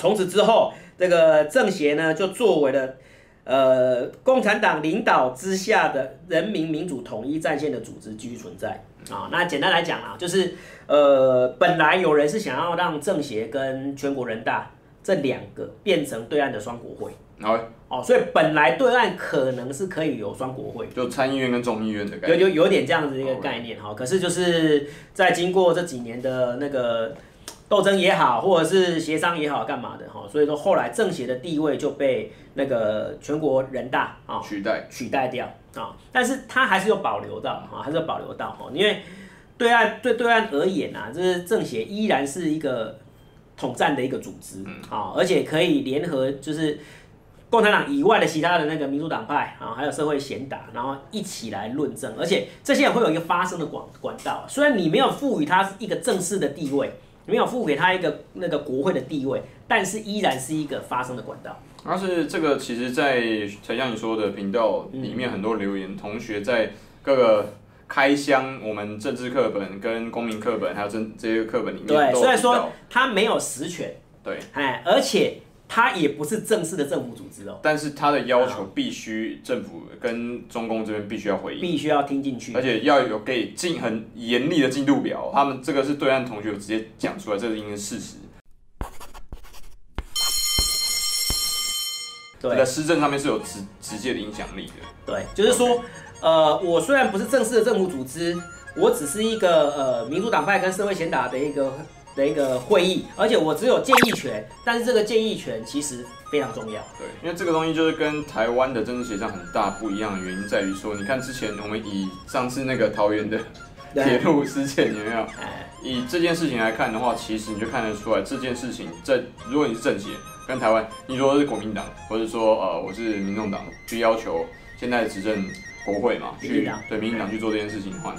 从此之后，这个政协呢就作为了呃共产党领导之下的人民民主统一战线的组织继续存在啊。那简单来讲啊，就是呃本来有人是想要让政协跟全国人大这两个变成对岸的双国会。好哦，所以本来对岸可能是可以有双国会，就参议院跟众议院的概念，有有有点这样子一个概念哈。可是就是在经过这几年的那个。斗争也好，或者是协商也好，干嘛的哈？所以说后来政协的地位就被那个全国人大啊取代取代掉啊，但是它还是有保留到啊，还是有保留到哈，因为对岸对对岸而言啊，就是政协依然是一个统战的一个组织啊，而且可以联合就是共产党以外的其他的那个民主党派啊，还有社会贤达，然后一起来论证，而且这些也会有一个发声的管管道，虽然你没有赋予他一个正式的地位。没有赋给他一个那个国会的地位，但是依然是一个发声的管道。但是这个其实，在才像你说的频道里面，很多留言、嗯、同学在各个开箱我们政治课本、跟公民课本，还有这这些课本里面，对，虽然说他没有实权，对，哎，而且。它也不是正式的政府组织哦，但是它的要求必须政府跟中共这边必须要回应，必须要听进去，而且要有给进很严厉的进度表。他们这个是对岸同学有直接讲出来，这是应该是事实。对，在施政上面是有直直接的影响力的。对，就是说.呃，我虽然不是正式的政府组织，我只是一个呃民主党派跟社会贤达的一个。的一个会议，而且我只有建议权，但是这个建议权其实非常重要。对，因为这个东西就是跟台湾的政治协商很大不一样的原因在于说，你看之前我们以上次那个桃园的铁路事件有没有？以这件事情来看的话，其实你就看得出来这件事情，这如果你是政协跟台湾，你说是国民党，或者说呃我是民众党，去要求现在执政国会嘛，去对民进党去做这件事情的话，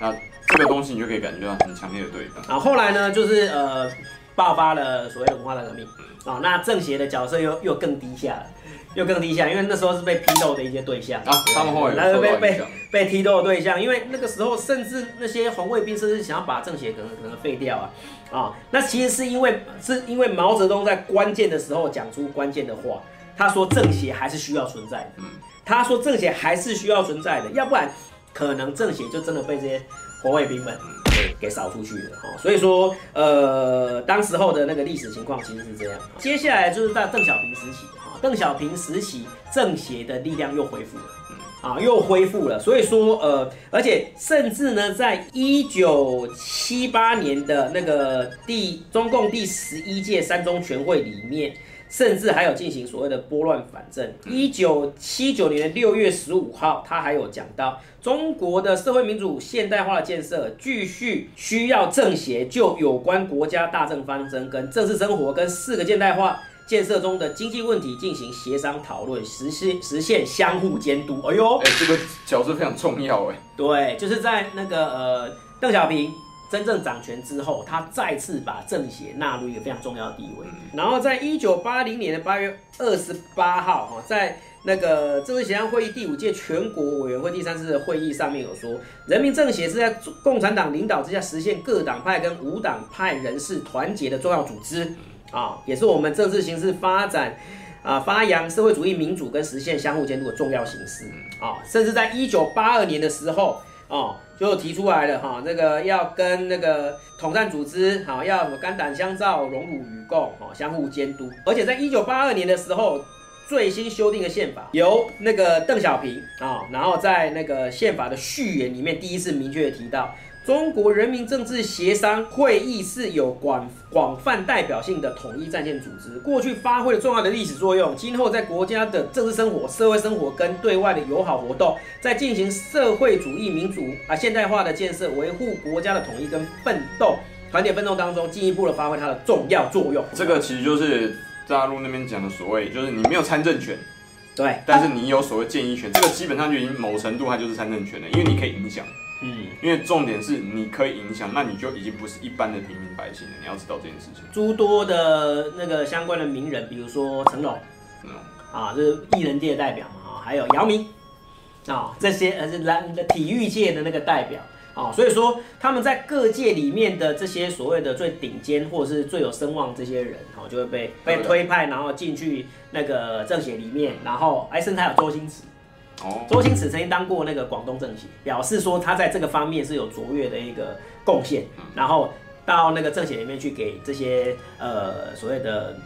那。这个东西你就可以感觉到很强烈的对比。然后后来呢，就是呃爆发了所谓的文化大革命啊，那政协的角色又又更低下了，又更低下，因为那时候是被批斗的一些对象啊，他们后被被被批斗的对象，因为那个时候甚至那些红卫兵甚至想要把政协可能可能废掉啊啊，那其实是因为是因为毛泽东在关键的时候讲出关键的话，他说政协还是需要存在的，嗯，他说政协还是需要存在的，要不然可能政协就真的被这些。红卫兵们给给扫出去的哈，所以说呃，当时候的那个历史情况其实是这样。接下来就是在邓小平时期哈，邓小平时期政协的力量又恢复了，啊，又恢复了。所以说呃，而且甚至呢，在一九七八年的那个第中共第十一届三中全会里面。甚至还有进行所谓的拨乱反正。一九七九年的六月十五号，他还有讲到中国的社会民主现代化的建设，继续需要政协就有关国家大政方针、跟政治生活、跟四个现代化建设中的经济问题进行协商讨论，实现实现相互监督。哎呦，哎，这个角色非常重要哎。对，就是在那个呃，邓小平。真正掌权之后，他再次把政协纳入一个非常重要的地位。然后，在一九八零年的八月二十八号，哈，在那个政治协商会议第五届全国委员会第三次的会议上面有说，人民政协是在共产党领导之下实现各党派跟无党派人士团结的重要组织，啊，也是我们政治形势发展啊发扬社会主义民主跟实现相互监督的重要形式，啊，甚至在一九八二年的时候。哦，就提出来了哈，那个要跟那个统战组织，哈，要什么肝胆相照、荣辱与共，哈，相互监督。而且在一九八二年的时候，最新修订的宪法由那个邓小平啊，然后在那个宪法的序言里面第一次明确提到。中国人民政治协商会议是有广广泛代表性的统一战线组织，过去发挥了重要的历史作用，今后在国家的政治生活、社会生活跟对外的友好活动，在进行社会主义民主啊现代化的建设、维护国家的统一跟奋斗、团结奋斗当中，进一步的发挥它的重要作用。这个其实就是大陆那边讲的所谓，就是你没有参政权，对，但是你有所谓建议权，这个基本上就已经某程度它就是参政权了，因为你可以影响。嗯，因为重点是你可以影响，那你就已经不是一般的平民百姓了。你要知道这件事情。诸多的那个相关的名人，比如说成龙，嗯，啊，这、就是艺人界的代表嘛，啊，还有姚明，啊，这些呃是篮的体育界的那个代表，哦，所以说他们在各界里面的这些所谓的最顶尖或者是最有声望这些人，哦，就会被被推派，然后进去那个政协里面，然后哎，甚至还有周星驰，哦，周星驰曾经当过那个广东政协，表示说他在这个方面是有卓越的一个贡献，然后到那个政协里面去给这些呃所谓的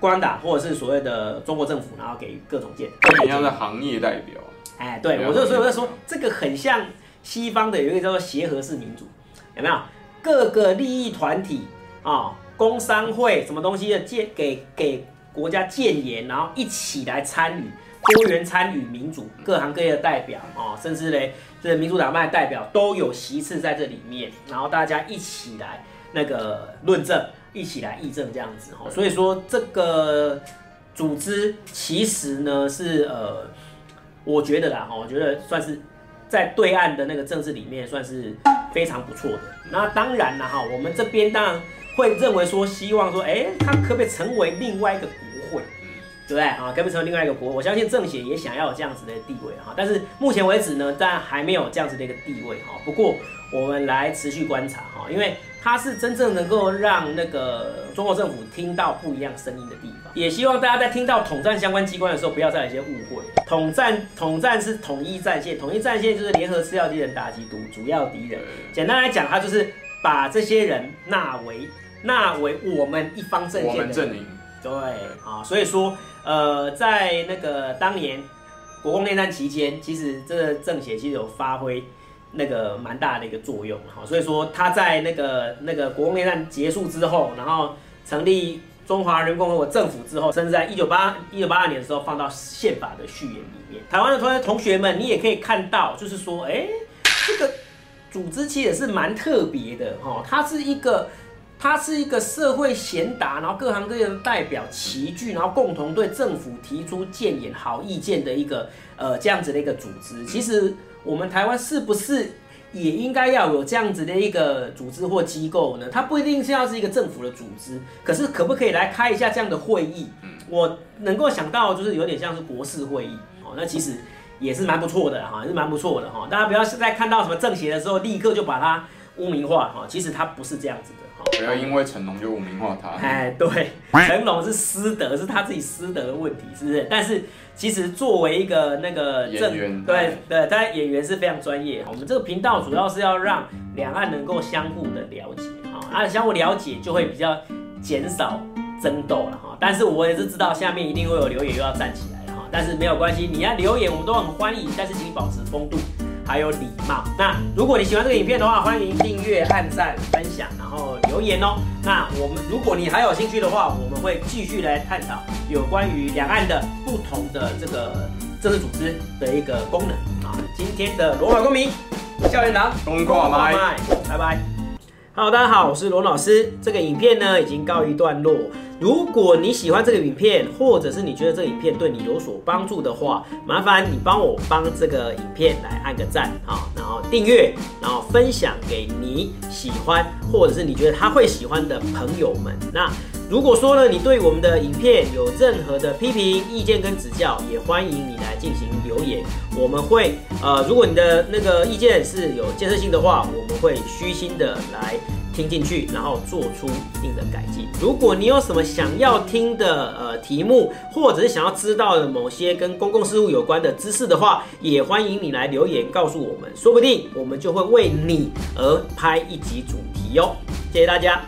共产党或者是所谓的中国政府，然后给各种建议，很像的行业代表。哎，对，我就所以我在说这个很像。西方的有一个叫做协和式民主，有没有？各个利益团体啊，工商会什么东西的建给给国家建言，然后一起来参与多元参与民主，各行各业的代表哦，甚至嘞这民主党派的代表都有席次在这里面，然后大家一起来那个论证，一起来议政这样子哈。所以说这个组织其实呢是呃，我觉得啦哈，我觉得算是。在对岸的那个政治里面算是非常不错的。那当然了哈，我们这边当然会认为说，希望说，哎，他可不可以成为另外一个国会，对不对啊？改不成另外一个国？我相信政协也想要有这样子的地位哈。但是目前为止呢，当然还没有这样子的一个地位哈。不过我们来持续观察哈，因为。它是真正能够让那个中国政府听到不一样声音的地方，也希望大家在听到统战相关机关的时候，不要再有一些误会。统战统战是统一战线，统一战线就是联合次要敌人打击主主要敌人。简单来讲，它就是把这些人纳为纳为我们一方阵线的。阵营。对啊，所以说呃，在那个当年国共内战期间，其实这个政协其实有发挥。那个蛮大的一个作用哈，所以说他在那个那个国共内战结束之后，然后成立中华人民共和国政府之后，甚至在一九八一九八二年的时候放到宪法的序言里面。台湾的同学同学们，你也可以看到，就是说，哎，这个组织其实也是蛮特别的哈，它是一个它是一个社会贤达，然后各行各业的代表齐聚，然后共同对政府提出建言好意见的一个呃这样子的一个组织，其实。我们台湾是不是也应该要有这样子的一个组织或机构呢？它不一定是要是一个政府的组织，可是可不可以来开一下这样的会议？我能够想到就是有点像是国事会议哦，那其实也是蛮不错的哈，也是蛮不错的哈。大家不要在看到什么政协的时候立刻就把它污名化哈，其实它不是这样子。不要因为成龙就污名化他。哎，对，成龙是私德，是他自己私德的问题，是不是？但是。其实作为一个那个演员，对对，他演员是非常专业。我们这个频道主要是要让两岸能够相互的了解啊，啊，相互了解就会比较减少争斗了哈。但是我也是知道下面一定会有留言又要站起来哈，但是没有关系，你要留言我们都很欢迎，但是请你保持风度。还有礼貌。那如果你喜欢这个影片的话，欢迎订阅、按赞、分享，然后留言哦。那我们，如果你还有兴趣的话，我们会继续来探讨有关于两岸的不同的这个政治组织的一个功能啊。今天的罗马公民校园党，公跨麦，拜拜。Hello，大家好，我是罗老师。这个影片呢已经告一段落。如果你喜欢这个影片，或者是你觉得这个影片对你有所帮助的话，麻烦你帮我帮这个影片来按个赞啊，然后订阅，然后分享给你喜欢或者是你觉得他会喜欢的朋友们。那如果说呢，你对我们的影片有任何的批评、意见跟指教，也欢迎你来进行留言。我们会呃，如果你的那个意见是有建设性的话，我们会虚心的来。听进去，然后做出一定的改进。如果你有什么想要听的呃题目，或者是想要知道的某些跟公共事务有关的知识的话，也欢迎你来留言告诉我们，说不定我们就会为你而拍一集主题哟。谢谢大家。